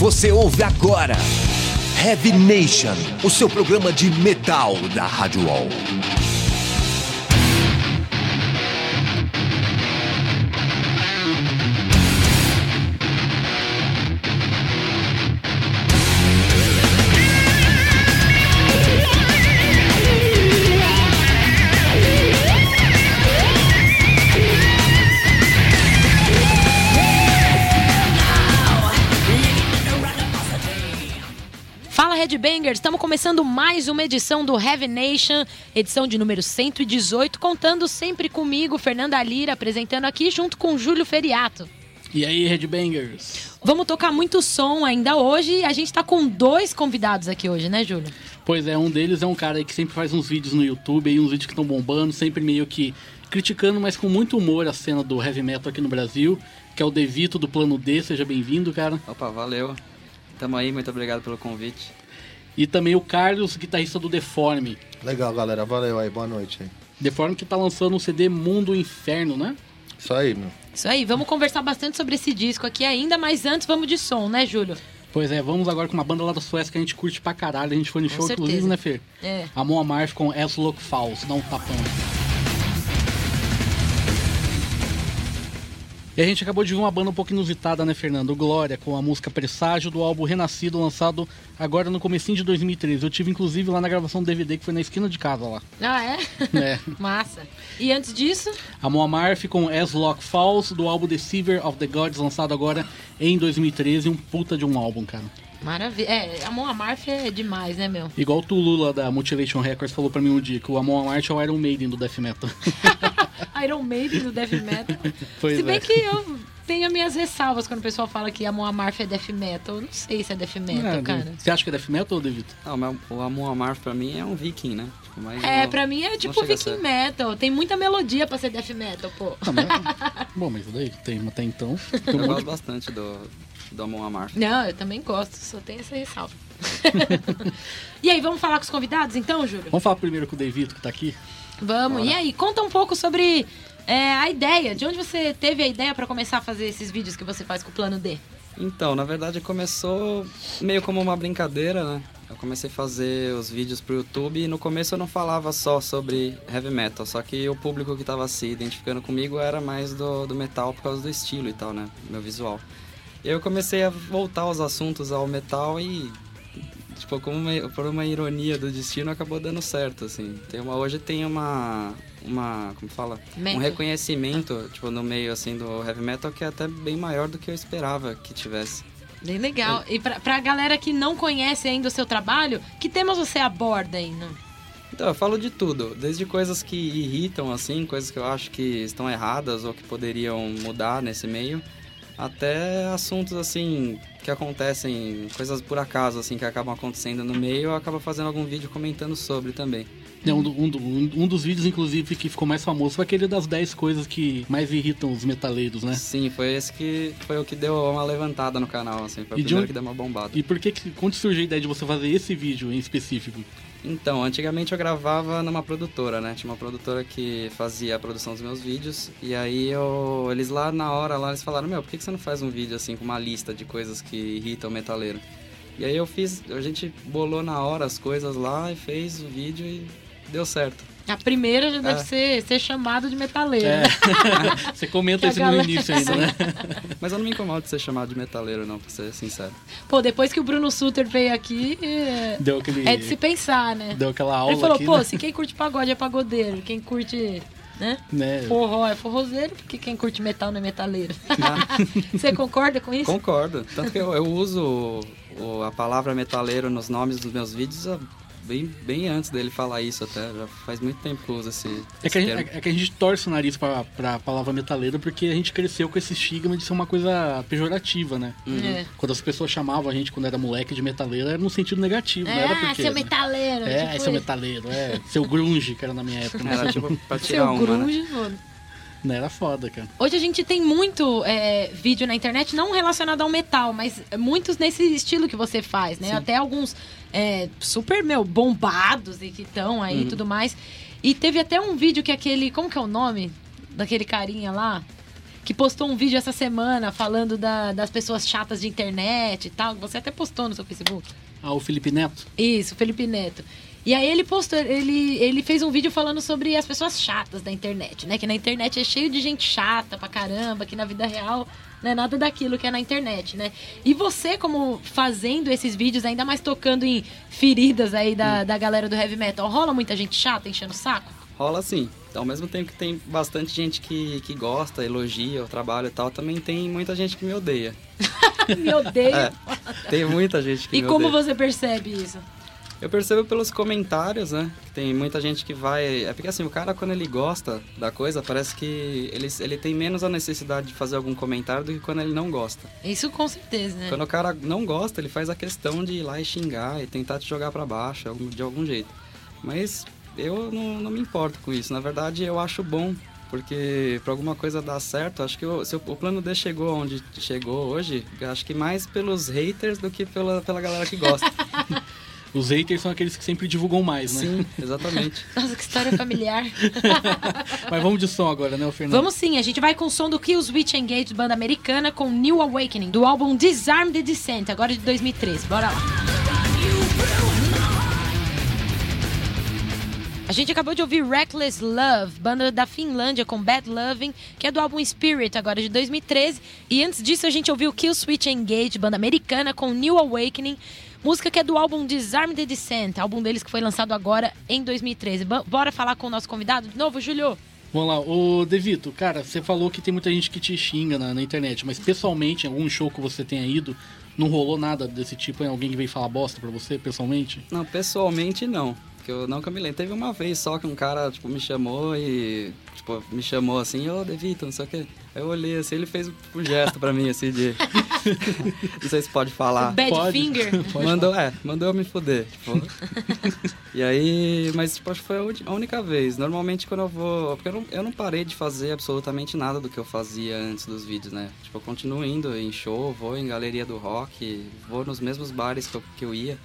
Você ouve agora Heavy Nation, o seu programa de metal da Rádio Wall. Headbangers, estamos começando mais uma edição do Heavy Nation, edição de número 118, contando sempre comigo, Fernanda Lira, apresentando aqui junto com Júlio Feriato. E aí, Headbangers? Vamos tocar muito som ainda hoje e a gente tá com dois convidados aqui hoje, né, Júlio? Pois é, um deles é um cara aí que sempre faz uns vídeos no YouTube, aí uns vídeos que estão bombando, sempre meio que criticando, mas com muito humor a cena do heavy metal aqui no Brasil, que é o Devito do Plano D, seja bem-vindo, cara. Opa, valeu. Tamo aí, muito obrigado pelo convite. E também o Carlos, guitarrista do Deforme. Legal, galera. Valeu aí. Boa noite aí. Deforme que tá lançando um CD Mundo Inferno, né? Isso aí, meu. Isso aí, vamos conversar bastante sobre esse disco aqui ainda, mas antes vamos de som, né, Júlio? Pois é, vamos agora com uma banda lá da Suécia que a gente curte pra caralho. A gente foi no Com show, certeza. inclusive, né, Fer? É. A Mon Amarth com As Look Falls, dá um tapão. E a gente acabou de ver uma banda um pouco inusitada, né, Fernando? Glória, com a música Presságio do álbum Renascido, lançado agora no comecinho de 2013. Eu tive, inclusive, lá na gravação do DVD, que foi na esquina de casa lá. Ah, é? É. Massa. E antes disso, A Mon Amarth com As Lock Falls, do álbum Deceiver of the Gods, lançado agora em 2013. Um puta de um álbum, cara. maravilha. É, a Mon Amarth é demais, né, meu? Igual o Tulu lá da Mutilation Records falou pra mim um dia, que o Amon Amarth é o Iron Maiden do Death Metal. Iron Maiden do Death Metal. Pois Se bem é. que eu tenho as minhas ressalvas quando o pessoal fala que a Amarth é Death Metal. Eu não sei se é Death Metal, É, cara. Você acha que é Death Metal ou Devito? Ah, mas o Amon Amarth pra mim é um viking, né? Tipo, mas É, não- pra mim é tipo Viking. Metal. Tem muita melodia pra ser Death Metal, pô. Ah, mas... Bom, mas daí tem até então. Tem um Eu gosto bastante do, do Amon Amarth. Não, eu também gosto, só tenho essa ressalva. e aí, vamos falar com os convidados então, Júlio? Vamos falar primeiro com o Devito, que tá aqui. Vamos. E aí, conta um pouco sobre é, a ideia. De onde você teve a ideia pra começar a fazer esses vídeos que você faz com o Plano D? Então, na verdade começou meio como uma brincadeira, né? Eu comecei a fazer os vídeos pro YouTube e no começo eu não falava só sobre heavy metal, só que o público que tava se identificando comigo era mais do, do metal por causa do estilo e tal, né? Meu visual. Eu comecei a voltar os assuntos ao metal e, tipo, como uma- por uma ironia do destino, acabou dando certo, assim. Tem uma, hoje tem uma, uma, como fala? Metal. Um reconhecimento, tipo, no meio, assim, do heavy metal que é até bem maior do que eu esperava que tivesse. Bem legal. E pra, pra galera que não conhece ainda o seu trabalho, que temas você aborda aí? No... Então, eu falo de tudo, desde coisas que irritam, assim, coisas que eu acho que estão erradas ou que poderiam mudar nesse meio, até assuntos, assim, que acontecem, coisas por acaso, assim, que acabam acontecendo no meio, eu acabo fazendo algum vídeo comentando sobre também. É, um, um do- um- um dos vídeos, inclusive, que ficou mais famoso foi aquele das 10 coisas que mais irritam os metaleiros, né? Sim, foi esse que foi o que deu uma levantada no canal, assim, foi o E de primeiro onde- que deu uma bombada. E por que, que quando surgiu a ideia de você fazer esse vídeo em específico? Então, antigamente eu gravava numa produtora, né? Tinha uma produtora que fazia a produção dos meus vídeos. E aí eu, eles lá na hora, lá eles falaram, meu, por que você não faz um vídeo assim com uma lista de coisas que irritam o metaleiro? E aí eu fiz, a gente bolou na hora as coisas lá e fez o vídeo e deu certo. A primeira já deve É. ser, ser chamado de metaleiro. É. você comenta isso galera- no início ainda, né? Mas eu não me incomodo de ser chamado de metaleiro, não, pra ser sincero. Pô, depois que o Bruno Suter veio aqui, é, Deu aquele. é de se pensar, né? Deu aquela aula Ele falou, aqui, pô, né? se quem curte pagode é pagodeiro, quem curte, né? né? Forró é forrozeiro, porque quem curte metal não é metaleiro. Você concorda com isso? Concordo. Tanto que eu, eu uso o- a palavra metaleiro nos nomes dos meus vídeos ó, bem, bem antes dele falar isso até. Já faz muito tempo que eu uso esse, É esse que, a gente, termo. é que a gente torce o nariz pra, pra palavra metaleiro porque a gente cresceu com esse estigma de ser uma coisa pejorativa, né? É. Quando as pessoas chamavam a gente quando era moleque de metaleiro, era no sentido negativo, não era É, porque. seu né? metaleiro. É, tipo seu isso. metaleiro, é. Seu grunge, que era na minha época. Né? Era tipo pra tirar Seu uma, né? grunge, foda. Não era foda, cara. Hoje a gente tem muito é, vídeo na internet, não relacionado ao metal, mas muitos nesse estilo que você faz, né? Até alguns é, super, meu, bombados e que estão aí e tudo mais. E teve até um vídeo que aquele. Como que é o nome? Daquele carinha lá? que postou um vídeo essa semana falando da- das pessoas chatas de internet e tal. Você até postou no seu Facebook. Ah, o Felipe Neto? Isso, Felipe Neto. E aí ele postou, ele, ele fez um vídeo falando sobre as pessoas chatas da internet, né? Que na internet é cheio de gente chata pra caramba, que na vida real não é nada daquilo que é na internet, né? E você, como fazendo esses vídeos, ainda mais tocando em feridas aí da, da galera do heavy metal, rola muita gente chata enchendo o saco? Rola sim. Ao mesmo tempo que tem bastante gente que, que gosta, elogia o trabalho e tal, também tem muita gente que me odeia. Me odeio. É, tem muita gente que E me como odeia. você percebe isso? Eu percebo pelos comentários, né? Que tem muita gente que vai. É porque assim, o cara, quando ele gosta da coisa, parece que ele, ele tem menos a necessidade de fazer algum comentário do que quando ele não gosta. Isso com certeza, né? Quando o cara não gosta, ele faz a questão de ir lá e xingar e tentar te jogar pra baixo de algum jeito. Mas eu não, não me importo com isso. Na verdade, eu acho bom. Porque pra alguma coisa dar certo, acho que o, se o, o plano D chegou onde chegou hoje, acho que mais pelos haters do que pela, pela galera que gosta. Os haters são aqueles que sempre divulgam mais, né? Sim, exatamente. Nossa, que história familiar. Mas vamos de som agora, né, Fernando? Vamos sim, a gente vai com o som do Killswitch Engage, banda americana, com New Awakening, do álbum Disarm the Descent, agora de 2013. Bora lá. A gente acabou de ouvir Reckless Love, banda da Finlândia com Bad Loving, que é do álbum Spirit, agora de 2013. E antes disso a gente ouviu Killswitch Engage, banda americana com New Awakening, música que é do álbum Disarm the Descent, álbum deles que foi lançado agora em 2013. Ba- Bora falar com o nosso convidado de novo, Julio? Vamos lá, ô Devito, cara, você falou que tem muita gente que te xinga na, na internet, mas pessoalmente, em algum show que você tenha ido, não rolou nada desse tipo? Hein? Alguém que veio falar bosta pra você, pessoalmente? Não, pessoalmente não. Porque eu nunca me lembro. Teve uma vez só que um cara, tipo, me chamou e. Tipo, me chamou assim, ô Devito, não sei o quê. Aí eu olhei assim, ele fez um gesto pra mim, assim, de. não sei se pode falar. Bad Pode. Finger. Pode mandou, é, mandou eu me fuder, tipo. e aí, mas tipo, acho que foi a única vez. Normalmente quando eu vou. Porque eu não, eu não parei de fazer absolutamente nada do que eu fazia antes dos vídeos, né? Tipo, eu continuo indo em show, vou em galeria do rock, vou nos mesmos bares que eu, que eu ia.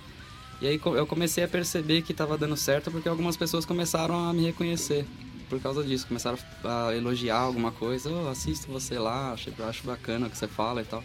E aí eu comecei a perceber que tava dando certo porque algumas pessoas começaram a me reconhecer. Por causa disso, começaram a elogiar alguma coisa. Eu assisto você lá, acho, acho bacana o que você fala e tal.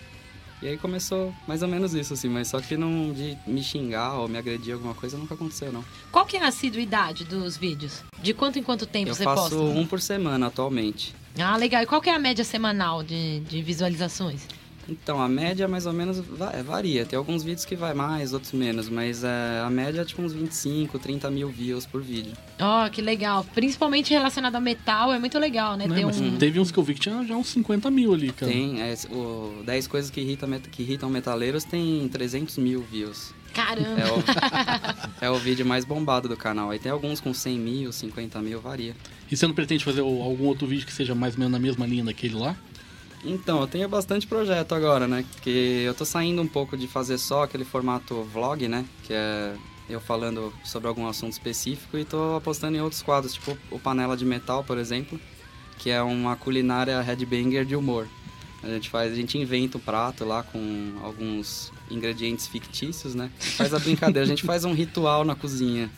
E aí começou mais ou menos isso, assim, mas só que não de me xingar ou me agredir alguma coisa nunca aconteceu, não. Qual que é a assiduidade dos vídeos? De quanto em quanto tempo Eu você faço posta? um por semana atualmente. Ah, legal. E qual que é a média semanal de, de visualizações? Então, a média mais ou menos é, varia. Tem alguns vídeos que vai mais, outros menos, mas é, a média é tipo uns 25, 30 mil views por vídeo. Ó, que legal. Principalmente relacionado a metal, é muito legal, né? Ter Mas um... teve uns que eu vi que tinha já uns 50 mil ali, cara. Tem, é, o 10 coisas que irritam, met- que irritam metaleiros tem 300 mil views. Caramba. É o, é o vídeo mais bombado do canal. Aí tem alguns com 100 mil, 50 mil, varia. E você não pretende fazer algum outro vídeo que seja mais ou menos na mesma linha daquele lá? Então, eu tenho bastante projeto agora, né? Que eu tô saindo um pouco de fazer só aquele formato vlog, né? Que é eu falando sobre algum assunto específico e tô apostando em outros quadros, tipo o Panela de Metal, por exemplo, que é uma culinária headbanger de humor. A gente faz, a gente inventa o prato lá com alguns ingredientes fictícios, né? Faz a brincadeira, a gente faz um ritual na cozinha.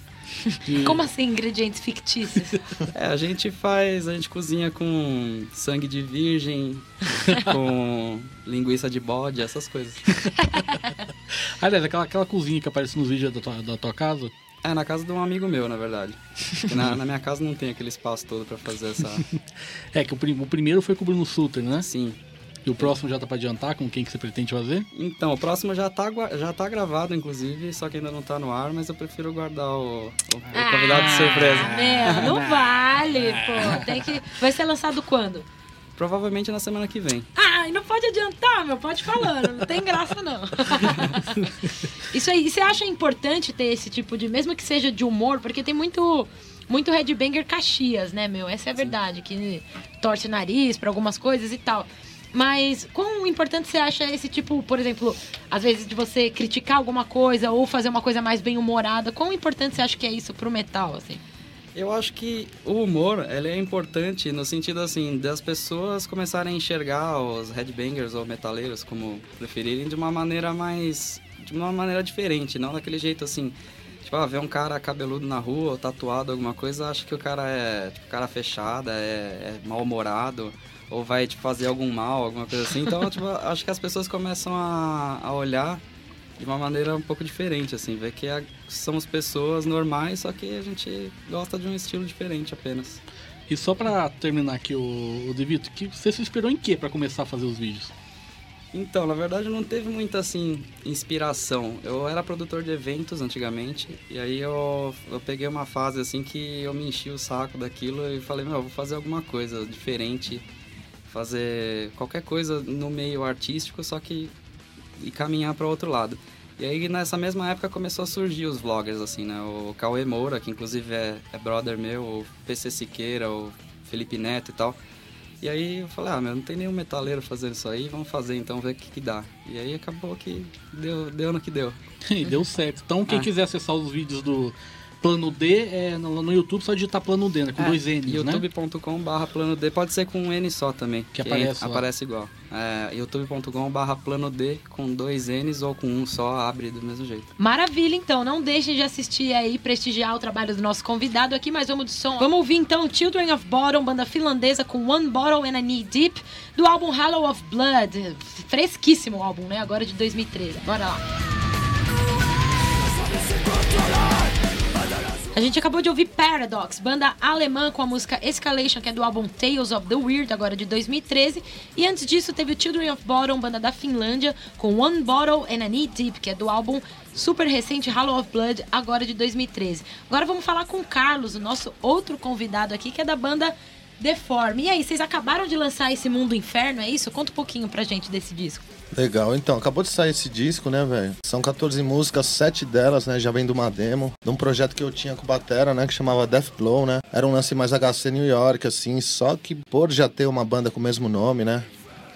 De- Como assim, ingredientes fictícios? É, a gente faz, a gente cozinha com sangue de virgem, com linguiça de bode, essas coisas. Aliás, aquela, aquela cozinha que aparece nos vídeos da tua, da tua casa, É, na casa de um amigo meu, na verdade. Na, na minha casa não tem aquele espaço todo pra fazer essa. é que o, prim- o primeiro foi com o Bruno Sutter, né? Sim. E o próximo já tá pra adiantar com quem que você pretende fazer? Então, o próximo já tá, já tá gravado, inclusive, só que ainda não tá no ar, mas eu prefiro guardar o, o- o convidado de surpresa. Ah, Meu, não vale, pô. Tem que... Vai ser lançado quando? Provavelmente na semana que vem. Ai, não pode adiantar, meu. Pode falando. Não tem graça, não. Isso aí. E você acha importante ter esse tipo de... Mesmo que seja de humor, porque tem muito... Muito headbanger Caxias, né, meu? Essa é a verdade. Que torce o nariz pra algumas coisas e tal. Mas quão importante você acha esse tipo, por exemplo, às vezes de você criticar alguma coisa ou fazer uma coisa mais bem humorada? Quão importante você acha que é isso pro metal, assim? Eu acho que o humor ele é importante no sentido assim das pessoas começarem a enxergar os headbangers ou metaleiros, como preferirem, de uma maneira mais. de uma maneira diferente, não daquele jeito assim. Tipo, ah, ver um cara cabeludo na rua ou tatuado alguma coisa, acha que o cara é tipo, cara fechada, é, é mal-humorado. Ou vai te fazer algum mal, alguma coisa assim. Então, tipo, acho que as pessoas começam a, a olhar de uma maneira um pouco diferente, assim, ver que a, somos pessoas normais, só que a gente gosta de um estilo diferente apenas. E só pra terminar aqui, o, o Devito, que você se inspirou em que para começar a fazer os vídeos? Então, na verdade não teve muita assim inspiração. Eu era produtor de eventos antigamente e aí eu, eu peguei uma fase assim que eu me enchi o saco daquilo e falei, meu, eu vou fazer alguma coisa diferente, fazer qualquer coisa no meio artístico, só que e caminhar para outro lado. E aí nessa mesma época começou a surgir os vloggers assim, né? O Cauê Moura, que inclusive é, é brother meu, o PC Siqueira, o Felipe Neto e tal. E aí eu falei, ah, meu, não tem nenhum metaleiro fazendo isso aí, vamos fazer então, ver o que, que dá. E aí acabou que deu, deu no que deu. E deu certo. Então quem Ah. quiser acessar os vídeos do Plano D, é no, no YouTube só digitar Plano D, né? Com É, dois N's, né? youtube.com barra plano D, pode ser com um N só também. Que aparece lá. aparece igual. É, youtube.com barra plano D com dois N's ou com um só, abre do mesmo jeito. Maravilha, então. Não deixem de assistir aí, prestigiar o trabalho do nosso convidado aqui, mas vamos de som. Vamos ouvir então Children of Bottom, banda finlandesa com One Bottle and a Knee Deep, do álbum Hollow of Blood. Fresquíssimo o álbum, né? Agora de 2013. Bora lá. A gente acabou de ouvir Paradox, banda alemã com a música Escalation, que é do álbum Tales of the Weird, agora de 2013. E antes disso teve o Children of Bottom, banda da Finlândia, com One Bottle and a Knee Deep, que é do álbum super recente Hollow of Blood, agora de 2013. Agora vamos falar com o Carlos, o nosso outro convidado aqui, que é da banda Deforme. E aí, vocês acabaram de lançar esse Mundo Inferno, é isso? Conta um pouquinho pra gente desse disco. Legal, então, acabou de sair esse disco, né, velho? São 14 músicas, 7 delas, né, já vem de uma demo, de um projeto que eu tinha com o Batera, né, que chamava Death Blow, né? Era um lance mais HC New York, assim, só que por já ter uma banda com o mesmo nome, né?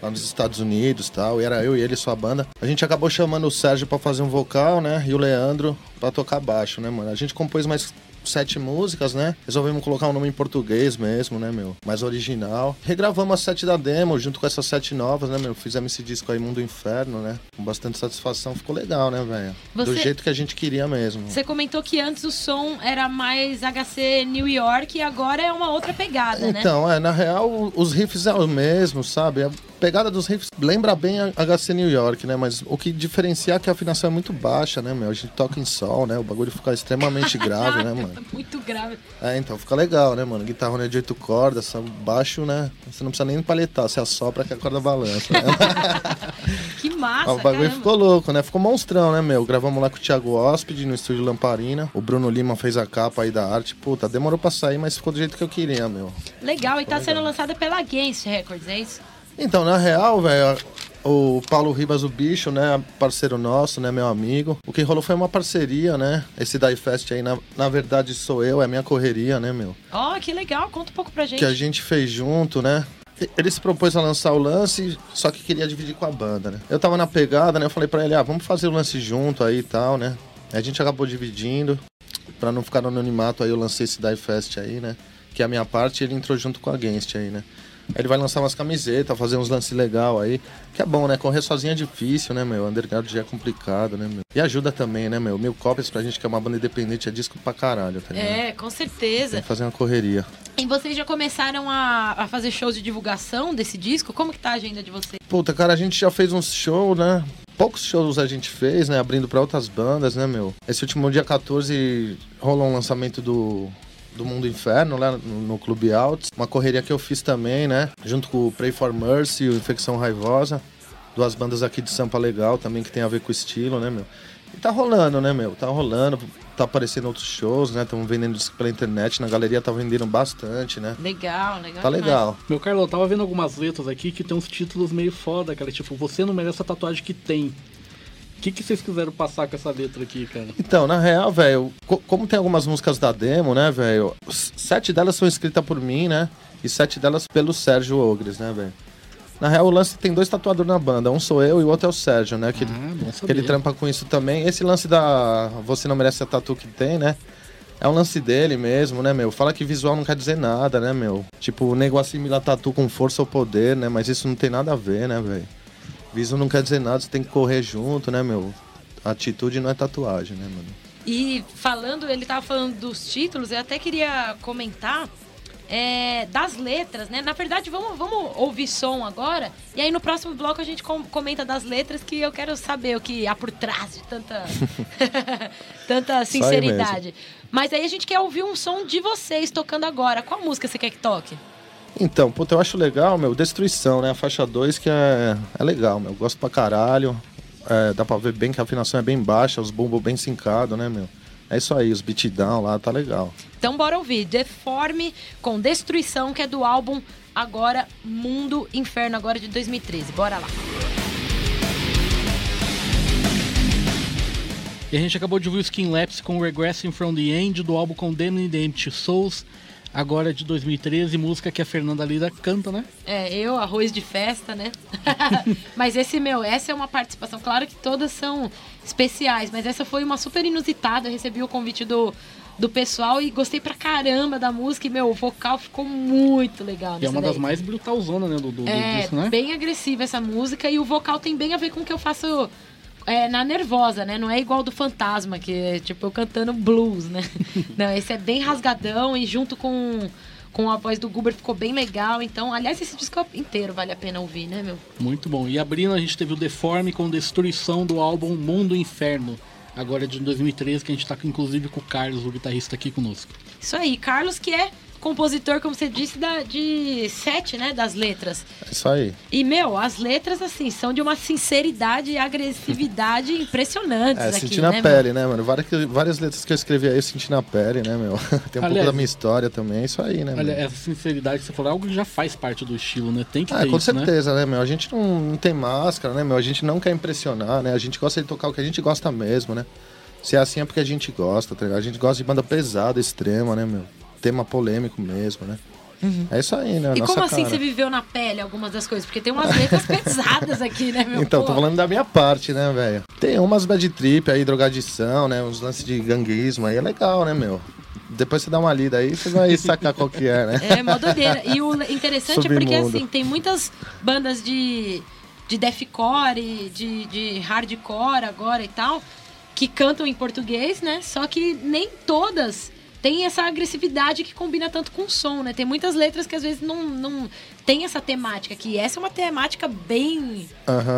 Lá nos Estados Unidos tal, e era eu e ele sua banda. A gente acabou chamando o Sérgio pra fazer um vocal, né? E o Leandro pra tocar baixo, né, mano? A gente compôs mais sete músicas, né? Resolvemos colocar um nome em português mesmo, né, meu? Mais original. Regravamos as sete da demo junto com essas sete novas, né, meu? Fizemos esse disco aí, Mundo Inferno, né? Com bastante satisfação. Ficou legal, né, velho? Do Você- jeito que a gente queria mesmo. Você comentou que antes o som era mais HC New York e agora é uma outra pegada, né? Então, é, na real, os riffs é o mesmo, sabe? A pegada dos riffs lembra bem a HC New York, né? Mas o que diferencia é que a afinação é muito baixa, né, meu? A gente toca em sol, né? O bagulho fica extremamente grave, né, mano? Muito grave. É, então fica legal, né, mano? Guitarra de oito cordas, baixo, né? Você não precisa nem paletar, você assopra que a corda balança. Né? Que massa, o bagulho caramba. ficou louco, né? Ficou monstrão, né, meu? Gravamos lá com o Thiago Hóspede no estúdio Lamparina. O Bruno Lima fez a capa aí da arte. Puta, demorou pra sair, mas ficou do jeito que eu queria, meu. Legal, e tá legal. sendo lançada pela Against Records, é isso? Então, na real, velho, o Paulo Ribas, o bicho, né, parceiro nosso, né, meu amigo. O que rolou foi uma parceria, né? Esse Die Fest aí, na, na verdade, sou eu, é minha correria, né, meu? Ó, que legal, conta um pouco pra gente. Que a gente fez junto, né? Ele se propôs a lançar o lance, só que queria dividir com a banda, né? Eu tava na pegada, né? Eu falei pra ele, ah, vamos fazer o lance junto aí e tal, né? A gente acabou dividindo. Pra não ficar no anonimato, aí eu lancei esse Die Fest aí, né? Que é a minha parte, ele entrou junto com a Against aí, né? Ele vai lançar umas camisetas, fazer uns lances legal aí. Que é bom, né? Correr sozinho é difícil, né, meu? Underground já é complicado, né, meu? E ajuda também, né, meu? Mil cópias pra gente que é uma banda independente é disco pra caralho, tá ligado? É, com certeza. Tem que fazer uma correria. E vocês já começaram a, a fazer shows de divulgação desse disco? Como que tá a agenda de vocês? Puta, cara, a gente já fez uns shows, né? Poucos shows a gente fez, né? Abrindo pra outras bandas, né, meu? Esse último dia 14 rolou um lançamento do, do Mundo Inferno lá no, no Clube Altos. Uma correria que eu fiz também, né? Junto com o Pray for Mercy e o Infecção Raivosa. Duas bandas aqui de Sampa legal também que tem a ver com o estilo, né, meu? E tá rolando, né, meu? Tá rolando. Tá aparecendo outros shows, né? Estamos vendendo disco pela internet. Na galeria tá vendendo bastante, né? Legal, legal. Tá demais. legal. Meu Carlos, eu tava vendo algumas letras aqui que tem uns títulos meio foda, cara. Tipo, você não merece a tatuagem que tem. O que, que vocês quiseram passar com essa letra aqui, cara? Então, na real, velho, co- como tem algumas músicas da demo, né, velho? Sete delas são escritas por mim, né? E sete delas pelo Sérgio Ogres, né, velho? Na real, o lance tem dois tatuadores na banda. Um sou eu e o outro é o Sérgio, né? Que, ele- Ah, bom que ele trampa com isso também. Esse lance da Você Não Merece a Tatu que tem, né? É um lance dele mesmo, né, meu? Fala que visual não quer dizer nada, né, meu? Tipo, o nego assimila tatu com força ou poder, né? Mas isso não tem nada a ver, né, velho? Viso não quer dizer nada, você tem que correr junto, né, meu? Atitude não é tatuagem, né, mano? E falando, ele tava falando dos títulos, eu até queria comentar é, das letras, né? Na verdade, vamos, vamos ouvir som agora. E aí no próximo bloco a gente com- comenta das letras que eu quero saber o que há por trás de tanta, tanta sinceridade. Mas aí a gente quer ouvir um som de vocês tocando agora. Qual música você quer que toque? Então, puta, eu acho legal, meu, Destruição, né? A faixa 2 que é, é legal, meu. Gosto pra caralho. É, dá pra ver bem que a afinação é bem baixa, os bumbos bem sincados, né, meu? É isso aí, os beatdown lá, tá legal. Então bora ouvir Deforme com Destruição, que é do álbum agora Mundo Inferno, agora de 2013. Bora lá. E a gente acabou de ouvir o Skin Lapse com Regressing from the End do álbum Condemned the Empty Souls, agora de 2013, música que a Fernanda Lira canta, né? É, eu, arroz de festa, né? mas esse, meu, essa é uma participação. Claro que todas são especiais, mas essa foi uma super inusitada. Eu recebi o convite do, do pessoal e gostei pra caramba da música. E, meu, o vocal ficou muito legal. É uma das daí. mais brutalzonas, né, do, do, É, disco, né? bem agressiva essa música e o vocal tem bem a ver com o que eu faço é, na nervosa, né? Não é igual do Fantasma, que é tipo eu cantando blues, né? Não, esse é bem rasgadão e junto com, com a voz do Guber ficou bem legal. Então, aliás, esse disco inteiro vale a pena ouvir, né, meu? Muito bom. E abrindo, a gente teve o Deforme com Destruição do álbum Mundo Inferno, agora de 2013, que a gente tá inclusive com o Carlos, o guitarrista, aqui conosco. Isso aí, Carlos, que é compositor, como você disse, da, de sete, né, das letras. É isso aí. E, meu, as letras, assim, são de uma sinceridade e agressividade impressionantes É, aqui, senti na né, meu? pele, né, mano? Várias, várias letras que eu escrevi aí eu senti na pele, né, meu? Tem um pouco Aliás- da minha história também, é isso aí, né, Olha, meu? essa sinceridade que você falou é algo que já faz parte do estilo, né? Tem que Ah, ter com isso, né? certeza, né? meu? A gente não, não tem máscara, né, meu? A gente não quer impressionar, né? A gente gosta de tocar o que a gente gosta mesmo, né? Se é assim é porque a gente gosta, tá ligado? A gente gosta de banda pesada, extrema, né, meu? Tema polêmico mesmo, né? É isso aí, né? A Uhum. E como assim cara. você viveu na pele algumas das coisas? Porque tem umas letras pesadas aqui, né, meu? Então, Pô. tô falando da minha parte, né, velho? Tem umas bad trip aí, drogadição, né? Uns lances de ganguismo aí, é legal, né, meu? Depois você dá uma lida aí, você vai sacar qual que é, né? É, mó doideira. E o interessante é porque, Submundo. assim, tem muitas bandas de, de deathcore, de, de hardcore agora e tal, que cantam em português, né? Só que nem todas têm essa agressividade que combina tanto com o som, né? Tem muitas letras que às vezes não, não tem essa temática, que essa é uma temática bem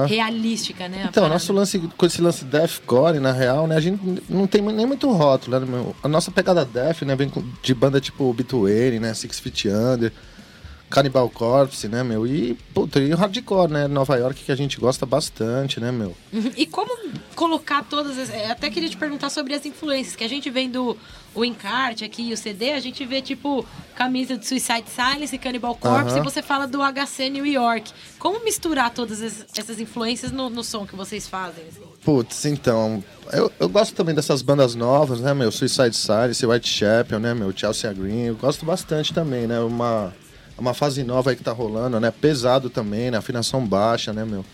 realística, né? Então, nosso lance com esse lance deathcore, na real, né? A gente não tem nem muito rótulo, né? A nossa pegada death, né? Vem de banda tipo Obituary, né? Six Feet Under, Cannibal Corpse, né, meu? E, puta, e o hardcore, né? Nova York, que a gente gosta bastante, né, meu? Uhum. E como colocar todas as. é, Até queria te perguntar sobre as influências, que a gente vendo o encarte aqui e o CD, a gente vê, tipo, camisa de Suicide Silence e Cannibal Corpse, e você fala do HC New York. Como misturar todas es- essas influências no, no som que vocês fazem? assim? Putz, então, eu, eu gosto também dessas bandas novas, né, meu? Suicide Silence, Whitechapel, né, meu? Chelsea Green, eu gosto bastante também, né? Uma, uma fase nova aí que tá rolando, né? Pesado também, né? Afinação baixa, né, meu?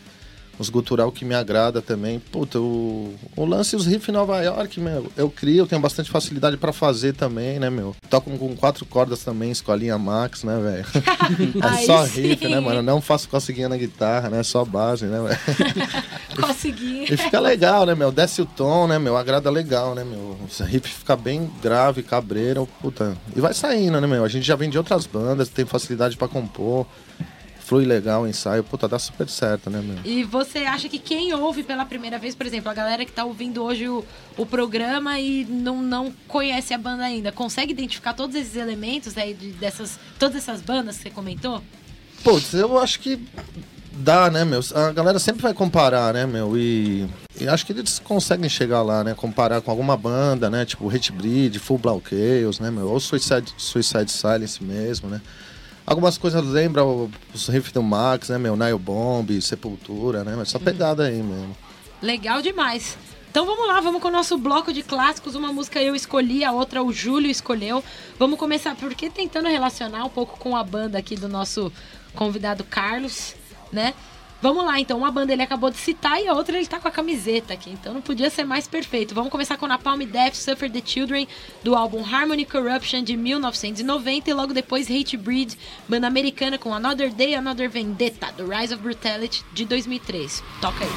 Os gutural que me agrada também. Puta, o, o lance e os riffs em Nova York, meu, eu crio, eu tenho bastante facilidade pra fazer também, né, meu? Toco com quatro cordas também, escolinha Max, né, velho? É só sim. riff, né, mano? Não faço coceguinha na guitarra, né? Só base, né, velho? Consegui. E fica legal, né, meu? Desce o tom, né, meu? Agrada legal, né, meu? O riff fica bem grave, cabreiro, puta. E vai saindo, né, meu? A gente já vem de outras bandas, tem facilidade pra compor. Flui legal o ensaio, puta, dá super certo, né, meu? E você acha que quem ouve pela primeira vez, por exemplo, a galera que tá ouvindo hoje o, o programa e não, não conhece a banda ainda, consegue identificar todos esses elementos aí de- dessas, todas essas bandas que você comentou? Putz, eu acho que dá, né, meu? A galera sempre vai comparar, né, meu? E, e acho que eles conseguem chegar lá, né? Comparar com alguma banda, né? Tipo Hatebreed, Full Blau Chaos, né, meu? Ou Suicide, Suicide Silence mesmo, né? Algumas coisas lembram os riffs do Max, né, meu? Nile Bomb, Sepultura, né? Mas essa pegada aí mesmo. Legal demais. Então vamos lá, vamos com o nosso bloco de clássicos. Uma música eu escolhi, a outra o Júlio escolheu. Vamos começar porque tentando relacionar um pouco com a banda aqui do nosso convidado Carlos, né? Vamos lá, então. Uma banda ele acabou de citar e a outra ele tá com a camiseta aqui. Então não podia ser mais perfeito. Vamos começar com Napalm Death, Suffer the Children, do álbum Harmony Corruption de 1990. E logo depois Hate Breed, banda americana com Another Day, Another Vendetta, do Rise of Brutality de 2003. Toca aí.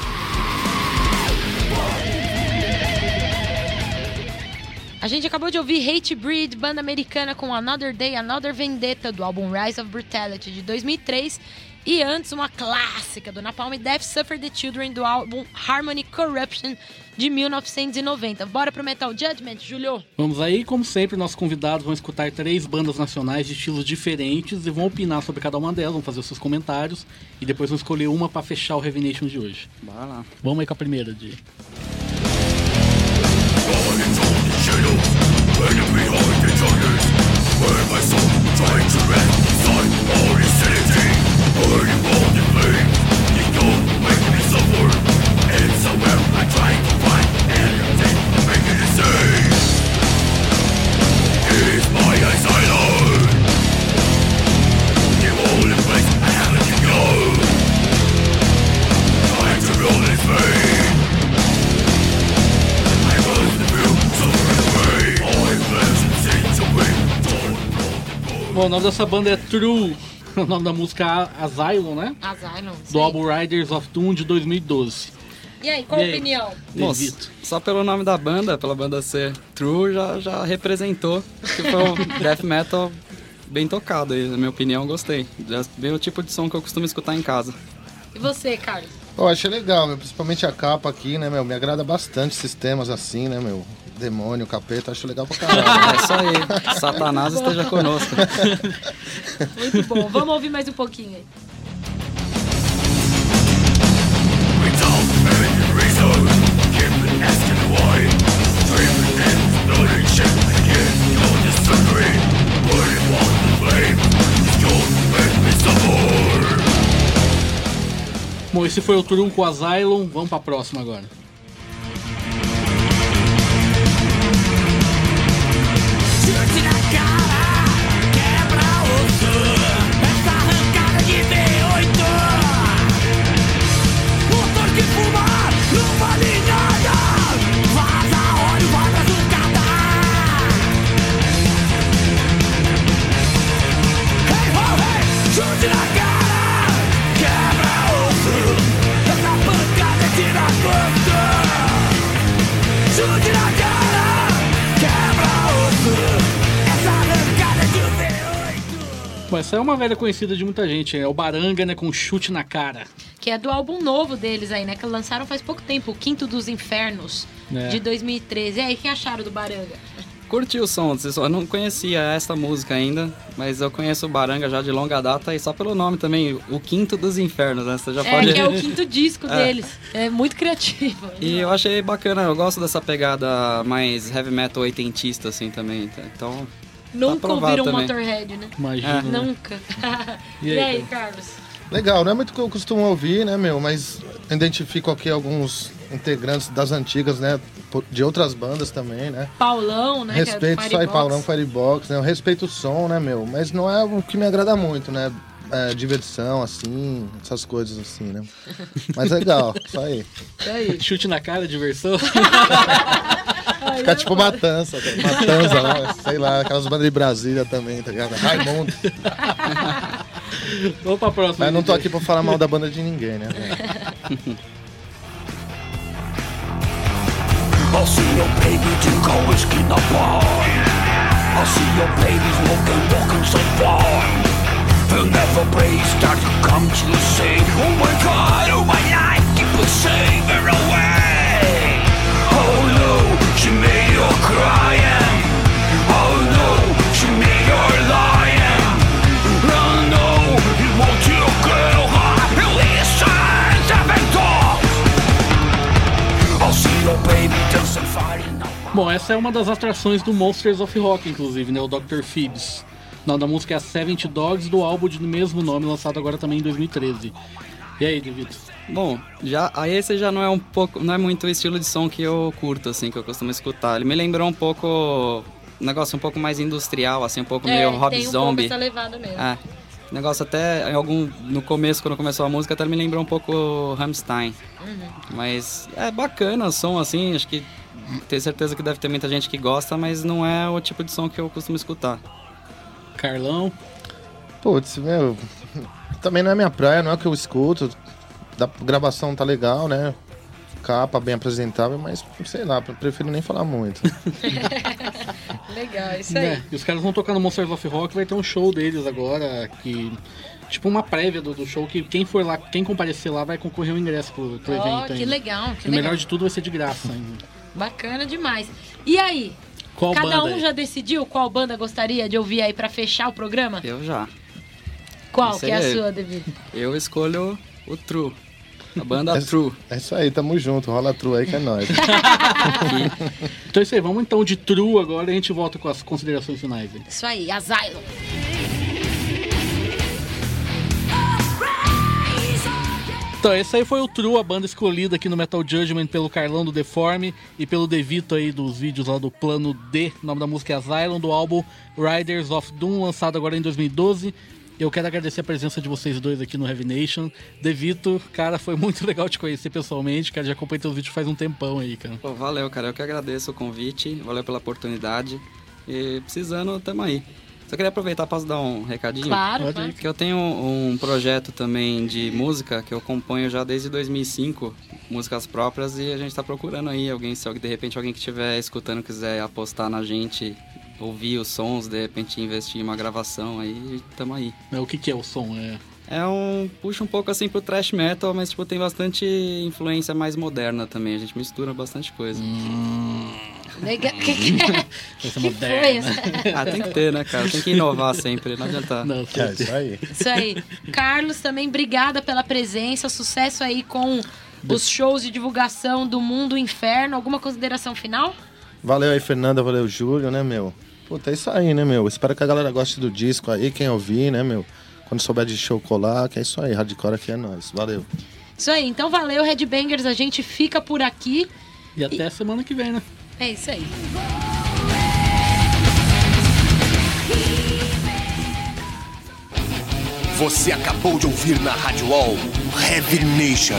A gente acabou de ouvir Hate Breed, banda americana com Another Day, Another Vendetta, do álbum Rise of Brutality de 2003. E antes, uma clássica do Napalm Death Suffer the Children, do álbum Harmony Corruption de 1990. Bora pro Metal Judgment, Julio? Vamos aí, como sempre, nossos convidados vão escutar três bandas nacionais de estilos diferentes e vão opinar sobre cada uma delas, vão fazer os seus comentários e depois vão escolher uma para fechar o Heavy Nation de hoje. Bora lá. Vamos aí com a primeira, de nome dessa banda é True. O nome da música é Asylum, né? Asylum. Do álbum Riders of Doom de 2012. E aí, qual a E aí? opinião? Nossa, só pelo nome da banda, pela banda ser True, já, já representou que foi um death metal bem tocado aí, na minha opinião, gostei. Já Bem o tipo de som que eu costumo escutar em casa. E você, Carlos? Pô, achei legal, meu, principalmente a capa aqui, né, meu? Me agrada bastante esses temas assim, né, meu? Demônio, capeta, acho legal pra caralho. É isso aí, Satanás esteja conosco. Muito bom. Vamos ouvir mais um pouquinho aí. Bom, esse foi o True com o Asylum. Vamos pra próxima agora. Essa é uma velha conhecida de muita gente. É o Baranga, né? Com chute na cara. Que é do álbum novo deles aí, né? Que lançaram faz pouco tempo, o Quinto dos Infernos, É. de 2013. E aí, o que acharam do Baranga? Curti o som, eu não conhecia essa música ainda, mas eu conheço o Baranga já de longa data e só pelo nome também, o Quinto dos Infernos, né? Você já É, pode... que é o quinto disco É. deles. É muito criativo. E eu achei bacana, eu gosto dessa pegada mais heavy metal oitentista, assim, também. Então, Nunca aprovado ouviram um também. Motorhead, né? Imagina. Nunca. E E aí, aí, Carlos? Legal, não é muito o que eu costumo ouvir, né, meu? Mas identifico aqui alguns integrantes das antigas, né? De outras bandas também, né? Paulão, né? é Respeito só aí, Firebox. Paulão, Firebox, né? Eu respeito o som, né, meu? Mas não é o que me agrada muito, né? É, diversão, assim, essas coisas assim, né? Mas legal, isso aí. E aí? Chute na cara, diversão. Fica tipo matança, cara. matança lá, sei lá, aquelas bandas de Brasília também, tá ligado? Raimundo. Vamos pra próxima. Mas não tô aqui pra falar mal da banda de ninguém, né? I'll see your baby drink whiskey in the bar. I'll see your baby smoking, walking so far. He'll never break, start to come to say, Oh my god, oh my life, keep on saving away. Oh no, she made you crying. Oh no, she made you lying. Oh no, you want to go high, listen, seven dogs. I'll see your baby dancing fighting. Bom, essa é uma das atrações do Monsters of Rock, inclusive, né? O Dr. Phoebs. O nome da música é Seventh Dogs, do álbum de mesmo nome, lançado agora também em 2013. E aí, David? bom, já, aí esse já não é um pouco, não é muito o estilo de som que eu curto, assim, que eu costumo escutar. Ele me lembrou um pouco, um negócio um pouco mais industrial, assim, um pouco meio Rob É, tem um Zombie. pouco essa levada mesmo. É. Negócio até, em algum, no começo, quando começou a música, até me lembrou um pouco Rammstein. Mas é bacana o som, assim, acho que tenho certeza que deve ter muita gente que gosta, mas não é o tipo de som que eu costumo escutar. Carlão? Putz, meu, também não é minha praia, não é o que eu escuto. Da gravação tá legal, né? capa bem apresentável, mas sei lá, prefiro nem falar muito. Legal, isso aí. É, e os caras vão tocar no Monsters of Rock, vai ter um show deles agora, que. Tipo uma prévia do, do show, que quem for lá, quem comparecer lá vai concorrer um ingresso pro, pro Ó, evento que ainda. legal, que E o legal. melhor de tudo vai ser de graça ainda. Bacana demais. E aí? Qual Cada banda um aí? já decidiu qual banda gostaria de ouvir aí pra fechar o programa? Eu já. Qual que é a sua, David? Eu escolho o True. A banda True. É isso aí, tamo junto. Rola true aí que é nóis. Então é isso aí, vamos então de True agora e a gente volta com as considerações finais aí. Isso aí, Asylum. Então, esse aí foi o True, a banda escolhida aqui no Metal Judgment pelo Carlão do Deforme e pelo Devito aí dos vídeos lá do Plano D. O nome da música é Asylum, do álbum Riders of Doom, lançado agora em 2012. Eu quero agradecer a presença de vocês dois aqui no Heavy Nation. Devito, cara, foi muito legal te conhecer pessoalmente, cara. Já acompanhei teus vídeos faz um tempão aí, cara. Pô, valeu, cara. Eu que agradeço o convite. Valeu pela oportunidade. E precisando, tamo aí. Só queria aproveitar para dar um recadinho. Claro, Pode claro. ir. Que eu tenho um projeto também de música que eu componho já desde 2005, músicas próprias, e a gente tá procurando aí alguém, se alguém- de repente alguém que estiver escutando quiser apostar na gente, ouvir os sons, de repente investir em uma gravação, aí tamo aí. É, O que, que é o som? É... É um. puxa um pouco assim pro thrash metal, mas tipo, tem bastante influência mais moderna também. A gente mistura bastante coisa. Legal. Que que é? Ser Que essa? Ah, tem que ter, né, cara? Tem que inovar sempre, não adianta. Não, É isso aí. Isso aí. Carlos, também obrigada pela presença. Sucesso aí com os shows de divulgação do Mundo Inferno. Alguma consideração final? Valeu aí, Fernanda. Valeu, Júlio, né, meu? Puta, é isso aí, né, meu? Espero que a galera goste do disco aí, quem ouvir, né, meu? Quando souber de show colar, que é isso aí. Hardcore aqui é nóis. Valeu. Isso aí. Então valeu, Headbangers. A gente fica por aqui. E até semana que vem, né? É isso aí. Você acabou de ouvir na Rádio All Heavy Nation.